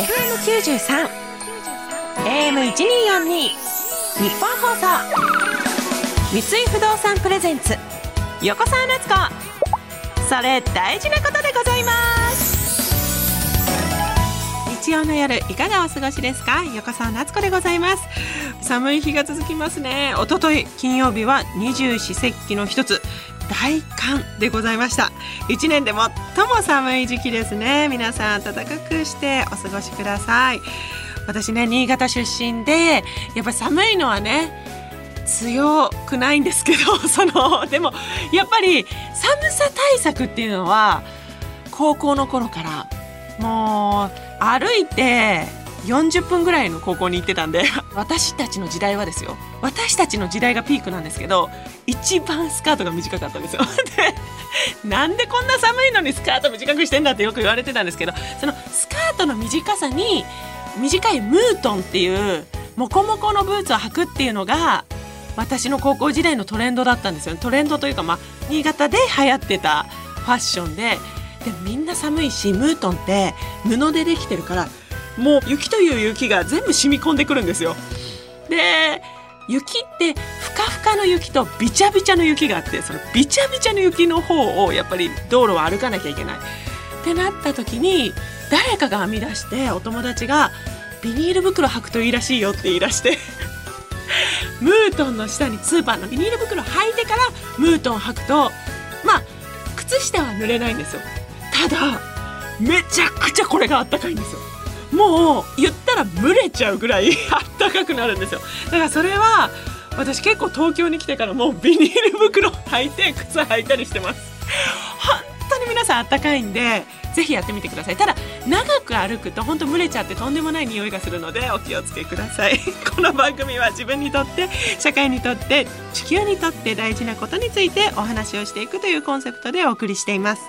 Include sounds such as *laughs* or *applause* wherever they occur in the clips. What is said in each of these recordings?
FM93 AM1242 日本放送。三井不動産プレゼンツ。横澤夏子。それ大事なことでございます。日曜の夜いかがお過ごしですか？横澤夏子でございます。寒い日が続きますね。一昨日金曜日は二十四節気の一つ。大寒でございました。一年で最も寒い時期ですね。皆さん暖かくしてお過ごしください。私ね新潟出身でやっぱ寒いのはね強くないんですけど *laughs* そのでもやっぱり寒さ対策っていうのは高校の頃からもう歩いて40分ぐらいの高校に行ってたんで *laughs* 私たちの時代はですよ。私たちの時代がピークなんですけど一番スカートが短かったんですよ。*laughs* でなんでこんな寒いのにスカート短くしてんだってよく言われてたんですけどそのスカートの短さに短いムートンっていうモコモコのブーツを履くっていうのが私の高校時代のトレンドだったんですよ。トレンドというか、まあ、新潟で流行ってたファッションででみんな寒いしムートンって布でできてるからもう雪という雪が全部染み込んでくるんですよ。で雪ってふかふかの雪とびちゃびちゃの雪があってそのびちゃびちゃの雪の方をやっぱり道路を歩かなきゃいけない。ってなった時に誰かが編み出してお友達がビニール袋履くといいらしいよって言い出して *laughs* ムートンの下にスーパーのビニール袋履いてからムートン履くとまあ靴下は濡れないんですよただめちゃくちゃこれがあったかいんですよもう言ったら蒸れちゃうぐらい *laughs* あったかくなるんですよ。だからそれは私結構東京に来てからもうビニール袋履いて靴履いたりしてます。あったかいんでぜひやってみてください。ただ長く歩くと本当蒸れちゃってとんでもない匂いがするのでお気をつけください。*laughs* この番組は自分にとって社会にとって地球にとって大事なことについてお話をしていくというコンセプトでお送りしています。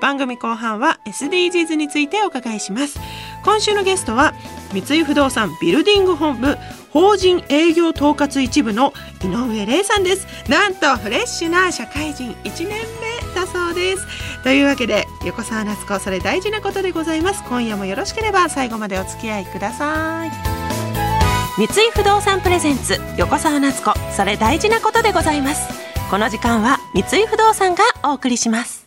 番組後半は SDGs についてお伺いします。今週のゲストは三井不動産ビルディング本部法人営業統括一部の井上玲さんです。なんとフレッシュな社会人1年目だそうです。というわけで横澤夏子それ大事なことでございます。今夜もよろしければ最後までお付き合いください。三井不動産プレゼンツ横澤夏子それ大事なことでございます。この時間は三井不動産がお送りします。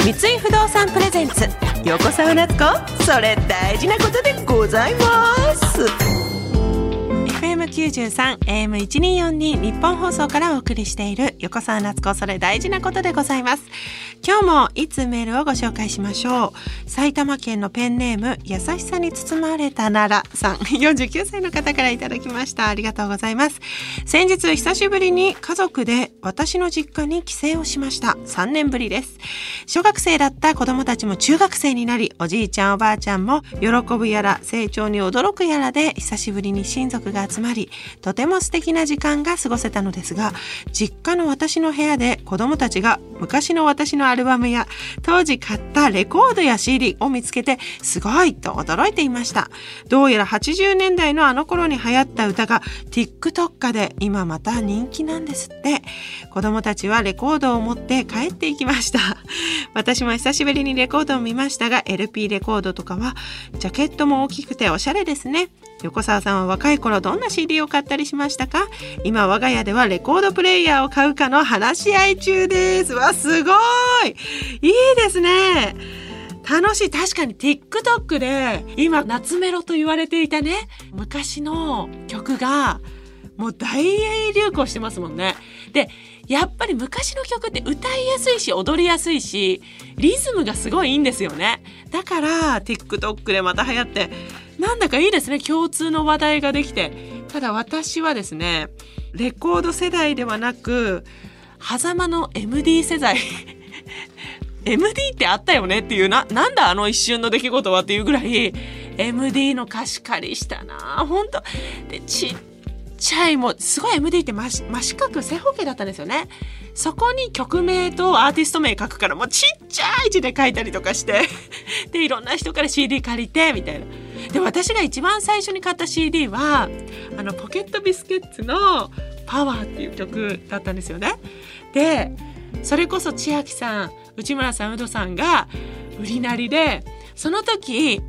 三井不動産プレゼンツ横澤夏子それ大事なことでございます。FM93 AM1242 日本放送からお送りしている横澤夏子それ大事なことでございます。今日もいつメールをご紹介しましょう。埼玉県のペンネーム優しさに包まれたならさん。49歳の方からいただきました。ありがとうございます。先日久しぶりに家族で私の実家に帰省をしました。3年ぶりです。小学生だった子供たちも中学生になりおじいちゃんおばあちゃんも喜ぶやら成長に驚くやらで久しぶりに親族が集まりとても素敵な時間が過ごせたのですが実家の私の部屋で子供たちが昔の私のアルバムや当時買ったレコードや CD を見つけてすごいと驚いていました。どうやら80年代のあの頃に流行った歌が TikTok 化で今また人気なんですって。子供たちはレコードを持って帰っていきました。*laughs* 私も久しぶりにレコードを見ましたが LP レコードとかはジャケットも大きくておしゃれですね。横澤さんは若い頃どんな CD を買ったりしましたか？今我が家ではレコードプレイヤーを買うかの話し合い中です。わすごい！いいですね。楽しい。確かに TikTok で今夏メロと言われていたね昔の曲がもう大流行してますもんね。でやっぱり昔の曲って歌いやすいし踊りやすいしリズムがすごいいいんですよね。だから TikTok でまた流行ってなんだかいいですね。共通の話題ができて。ただ私はですねレコード世代ではなく狭間の MD 世代。*laughs* MD ってあったよねっていうな。なんだあの一瞬の出来事はっていうぐらい MD の貸し借りしたな。本当。でちっちゃいもうすごい MD って真四角正方形だったんですよね。そこに曲名とアーティスト名書くからもうちっちゃい字で書いたりとかして。でいろんな人から CD 借りてみたいな。で私が一番最初に買った CD はあのポケットビスケッツの「パワーっていう曲だったんですよね。でそれこそ千秋さん内村さんウドさんが売りなりでその時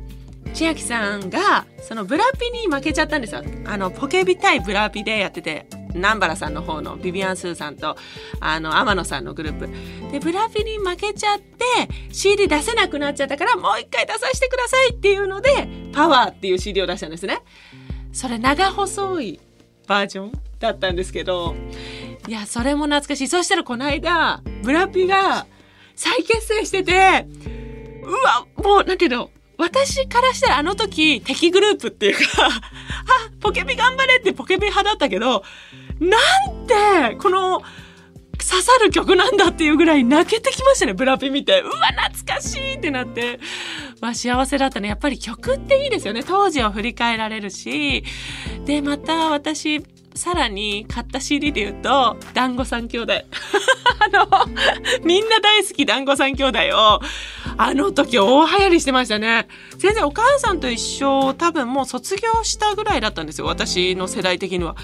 千秋さんがそのブラピに負けちゃったんですよ。あのポケビ対ブラピでやってて南原さんの方のビビアン・スーさんとあの天野さんのグループ。でブラピに負けちゃって CD 出せなくなっちゃったからもう一回出させてくださいっていうのでパワーっていう CD を出したんですね。それ長細いバージョンだったんですけどいやそれも懐かしい。そしたらこの間ブラピが再結成しててうわもうなんていうの私からしたらあの時敵グループっていうかあポケビ頑張れってポケビ派だったけどなんてこの刺さる曲なんだっていうぐらい泣けてきましたねブラピ見て。うわ懐かしいってなって。まあ幸せだったね。やっぱり曲っていいですよね。当時を振り返られるし。でまた私さらに買った CD で言うと「団子三兄弟」*laughs* あのみんな大好き団子三兄弟をあの時大流行りしてましたね。全然お母さんと一緒多分もう卒業したぐらいだったんですよ。私の世代的には。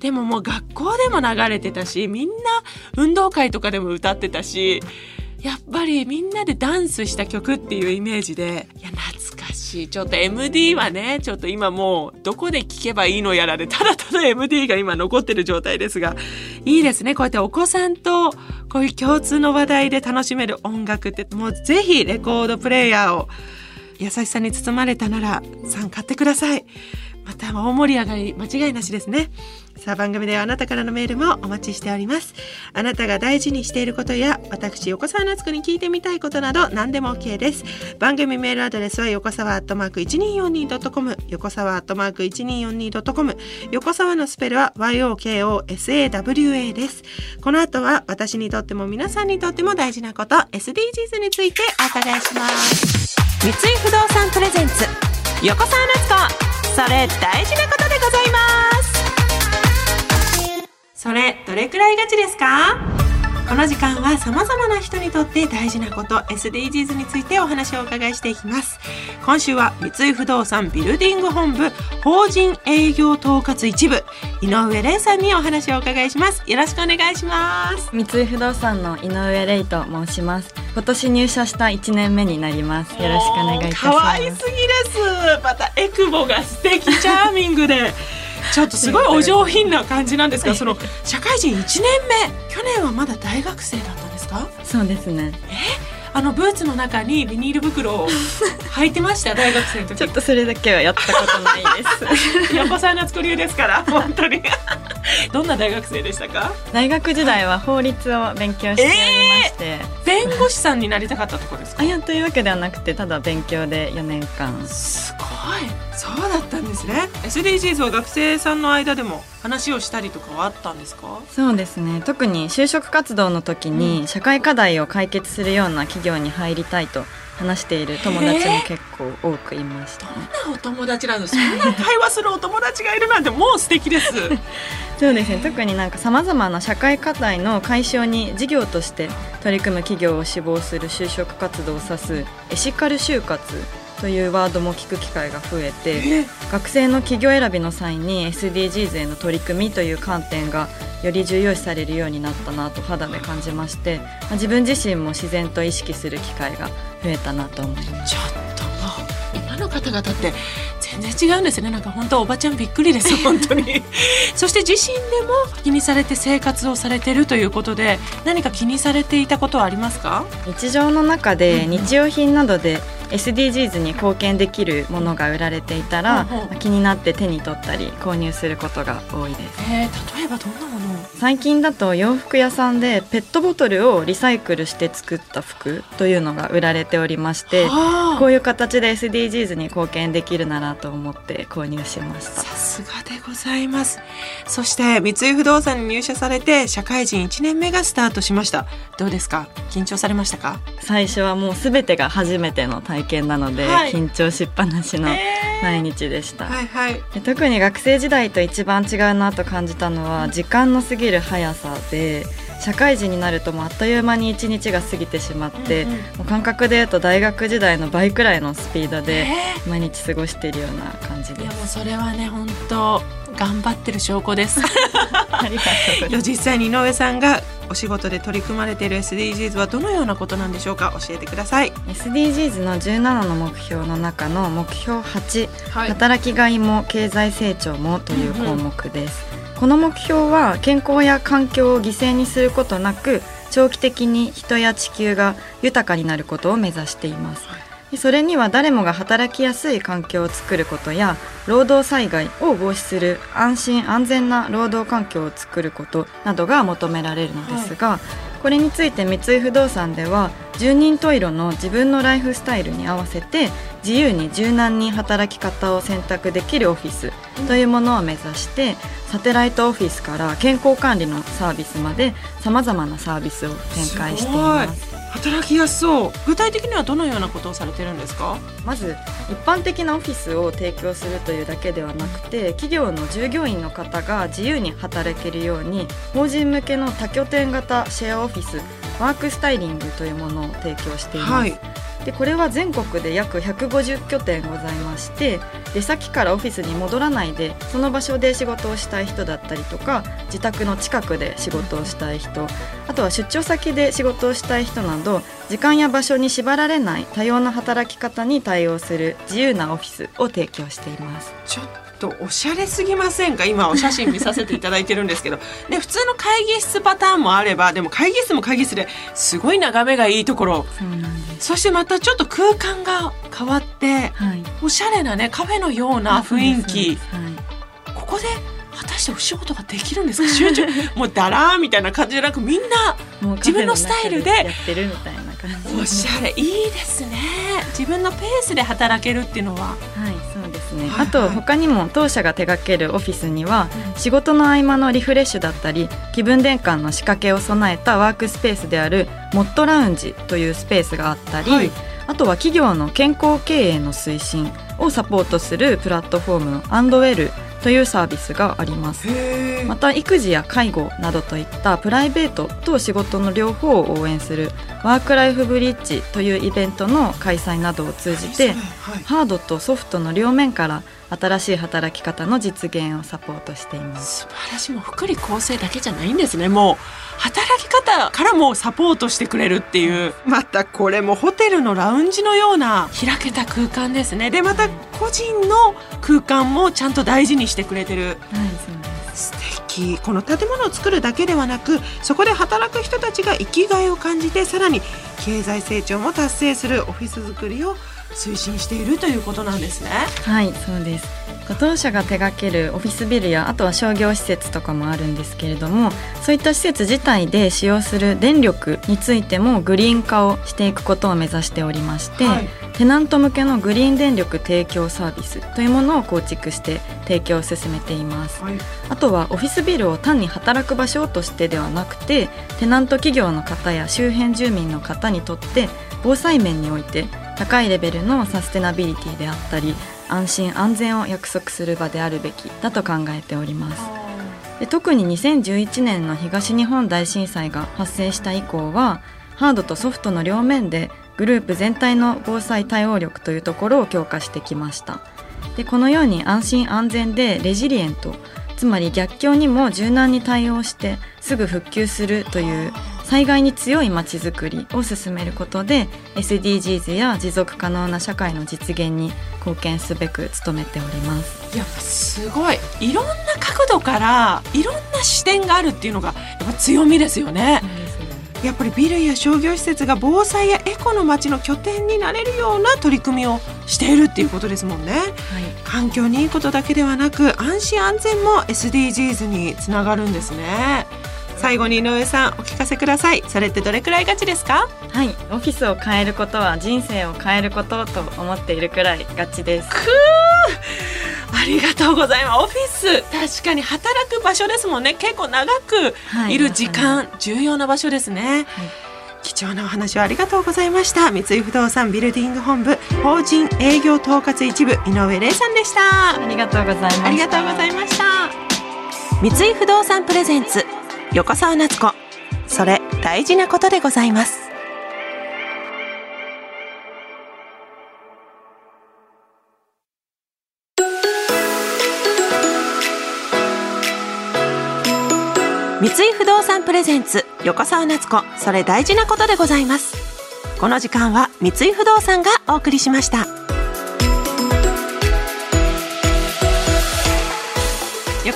でももう学校でも流れてたしみんな運動会とかでも歌ってたしやっぱりみんなでダンスした曲っていうイメージで。いや懐かしい。ちょっと MD はねちょっと今もうどこで聴けばいいのやらでただただ MD が今残ってる状態ですが。いいですね。こうやってお子さんとこういう共通の話題で楽しめる音楽って。もうぜひレコードプレーヤーを優しさに包まれたなら3買ってください。また大盛り上がり間違いなしですね。さあ番組ではあなたからのメールもお待ちしております。あなたが大事にしていることや私横澤夏子に聞いてみたいことなど何でも OK です。番組メールアドレスは横澤アットマーク 1242.com 横澤アットマーク 1242.com 横澤のスペルは YOKOSAWA です。この後は私にとっても皆さんにとっても大事なこと SDGs についてお伺いします。三井不動産プレゼンツ横澤夏子それ大事なことでございます。それどれくらいガチですか？この時間は様々な人にとって大事なこと SDGs についてお話をお伺いしていきます。今週は三井不動産ビルディング本部法人営業統括一部井上玲さんにお話をお伺いします。よろしくお願いします。三井不動産の井上玲と申します。今年入社した1年目になります。よろしくお願いします。可愛すぎです。またエクボが素敵。チャーミングで。*laughs* ちょっとすごいお上品な感じなんですがその社会人1年目。去年はまだ大学生だったんですか？そうですね。え？あのブーツの中にビニール袋を *laughs* 履いてました大学生の時。ちょっとそれだけはやったことないです。横澤夏子流ですから本当に。どんな大学生でしたか？大学時代は法律を勉強しておりまして、えー、弁護士さんになりたかったところですか？あいやというわけではなくてただ勉強で4年間。すごいそうだったんですね。SDGs は学生さんの間でも話をしたりとかはあったんですか？そうですね。特に就職活動の時に社会課題を解決するような企業に入りたいと話している友達も結構多くいました、ね、どんなお友達なんですそんな会話するお友達がいるなんてもう素敵です。*laughs* そうですね。特になんかさまざまな社会課題の解消に事業として取り組む企業を志望する就職活動を指すエシカル就活というワードも聞く機会が増えて学生の企業選びの際に SDGs への取り組みという観点がより重要視されるようになったなと肌で感じまして自分自身も自然と意識する機会が増えたなと思います。ちょっともう今の方々って全然違うんですね。なんか本当おばちゃんびっくりです *laughs* 本当に。そして自身でも気にされて生活をされてるということで何か気にされていたことはありますか？日常の中で日用品などで SDGs に貢献できるものが売られていたら、うんう。ん、気になって手に取ったり購入することが多いです、えー、例えばどんなもの？最近だと洋服屋さんでペットボトルをリサイクルして作った服というのが売られておりまして、はあ、こういう形で SDGs に貢献できるならと思って購入しました。さすがでございます。そして三井不動産に入社されて社会人1年目がスタートしました。どうですか？緊張されましたか？最初はもう全てが初めての体験なので、はい、緊張しっぱなしの毎日でした、えーはいはい、特に学生時代と一番違うなと感じたのは時間の過ぎる速さで社会人になるともうあっという間に1日が過ぎてしまって、うんうん、もう感覚でいうと大学時代の倍くらいのスピードで毎日過ごしているような感じです。いやもうそれはね本当頑張ってる証拠です。*laughs* 実際に井上さんがお仕事で取り組まれている SDGs はどのようなことなんでしょうか教えてください。SDGs の17の目標の中の目標8、はい。働きがいも経済成長もという項目です、この目標は健康や環境を犠牲にすることなく長期的に人や地球が豊かになることを目指しています。でそれには誰もが働きやすい環境を作ることや労働災害を防止する安心安全な労働環境を作ることなどが求められるのですが、これについて三井不動産では住人十色の自分のライフスタイルに合わせて自由に柔軟に働き方を選択できるオフィスというものを目指してサテライトオフィスから健康管理のサービスまでさまざまなサービスを展開しています。働きやすそう。具体的にはどのようなことをされてるんですか？まず一般的なオフィスを提供するというだけではなくて企業の従業員の方が自由に働けるように法人向けの多拠点型シェアオフィスワークスタイリングというものを提供しています、はいでこれは全国で約150拠点ございまして出先からオフィスに戻らないでその場所で仕事をしたい人だったりとか自宅の近くで仕事をしたい人あとは出張先で仕事をしたい人など時間や場所に縛られない多様な働き方に対応する自由なオフィスを提供しています。とおしゃれすぎませんか？今お写真見させていただいてるんですけど。*laughs* で普通の会議室パターンもあればでも会議室も会議室ですごい眺めがいいところ。そうなんです。そしてまたちょっと空間が変わってはい、おしゃれなねカフェのような雰囲気。そうです。ここで果たしてお仕事ができるんですか？集中。*laughs* もうだらーみたいな感じじゃなくみんな自分のスタイルでやってるみたいな感じおしゃれいいですね。自分のペースで働けるっていうのは。はい、ね。はいはい。あと他にも当社が手掛けるオフィスには、仕事の合間のリフレッシュだったり気分転換の仕掛けを備えたワークスペースであるモットラウンジというスペースがあったり、はい。あとは企業の健康経営の推進をサポートするプラットフォームのアンドウェルというサービスがあります。また育児や介護などといったプライベートと仕事の両方を応援するワークライフブリッジというイベントの開催などを通じてはいハードとソフトの両面から新しい働き方の実現をサポートしています。素晴らしい。もう福利厚生だけじゃないんですね。もう働き方からもサポートしてくれるっていう。またこれもホテルのラウンジのような。開けた空間ですね。でまた個人の空間もちゃんと大事にしてくれてる。はい、そうです。素敵。この建物を作るだけではなくそこで働く人たちが生きがいを感じてさらに経済成長も達成するオフィス作りを推進しているということなんですね。はい、そうです。当社が手掛けるオフィスビルやあとは商業施設とかもあるんですけれどもそういった施設自体で使用する電力についてもグリーン化をしていくことを目指しておりまして、はいテナント向けのグリーン電力提供サービスというものを構築して提供を進めています。はいあとはオフィスビルを単に働く場所としてではなくてテナント企業の方や周辺住民の方にとって防災面において高いレベルのサステナビリティであったり安心安全を約束する場であるべきだと考えております。で特に2011年の東日本大震災が発生した以降はハードとソフトの両面でグループ全体の防災対応力というところを強化してきました。でこのように安心安全でレジリエントつまり逆境にも柔軟に対応してすぐ復旧するという災害に強いまちづくりを進めることで SDGs や持続可能な社会の実現に貢献すべく努めております。やっぱすごいいろんな角度からいろんな視点があるっていうのがやっぱ強みですよね。やっぱりビルや商業施設が防災やエコの街の拠点になれるような取り組みをしているっていうことですもんね。はい環境にいいことだけではなく安心安全も SDGs につながるんですね。最後に井上さんお聞かせください。それってどれくらいガチですか？はい、オフィスを変えることは人生を変えることと思っているくらいガチです。ありがとうございます。オフィス確かに働く場所ですもんね。結構長くはいる時間、重要な場所ですね。貴重なお話をありがとうございました。三井不動産ビルディング本部法人営業統括一部井上玲さんでした。ありがとうございました。ありがとうございました。三井不動産プレゼンツ横澤夏子。それ大事なことでございます。三井不動産プレゼンツ横澤夏子それ大事なことでございますこの時間は三井不動産がお送りしました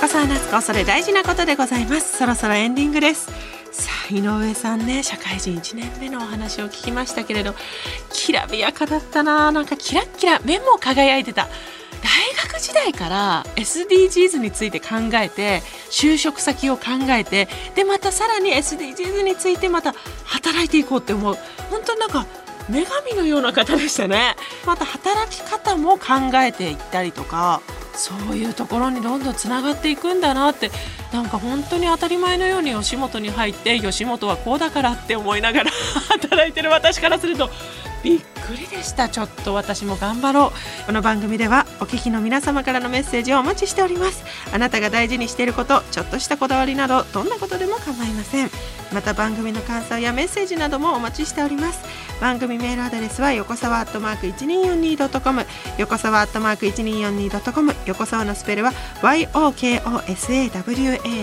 横澤夏子それ大事なことでございます。そろそろエンディングです。さあ井上さんね社会人1年目のお話を聞きましたけれどきらびやかだったな。なんかキラッキラ目も輝いてた。大学時代から SDGs について考えて就職先を考えてでまたさらに SDGs についてまた働いていこうって思う。本当になんか女神のような方でしたね。また働き方も考えていったりとかそういうところにどんどんつながっていくんだなってなんか本当に当たり前のように吉本に入って吉本はこうだからって思いながら *laughs* 働いてる私からするとびっくりでした。ちょっと私も頑張ろう。この番組ではお聞きの皆様からのメッセージをお待ちしております。あなたが大事にしていることちょっとしたこだわりなどどんなことでも構いません。また番組の感想やメッセージなどもお待ちしております。番組メールアドレスは横沢アットマーク 1242.com 横沢アットマーク 1242.com 横沢のスペルは YOKOSAWA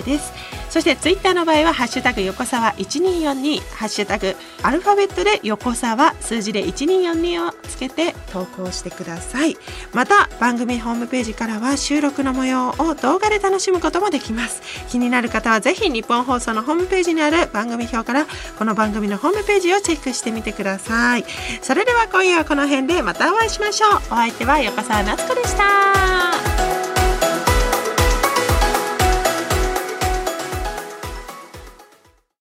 です。そしてツイッターの場合はハッシュタグ横沢1242ハッシュタグアルファベットで横沢数字で1242をつけて投稿してください。また番組ホームページからは収録の模様を動画で楽しむこともできます。気になる方はぜひ日本放送のホームページにある番組表からこの番組のホームページをチェックしてみてください。それでは今夜はこの辺でまたお会いしましょう。お相手は横澤夏子でした。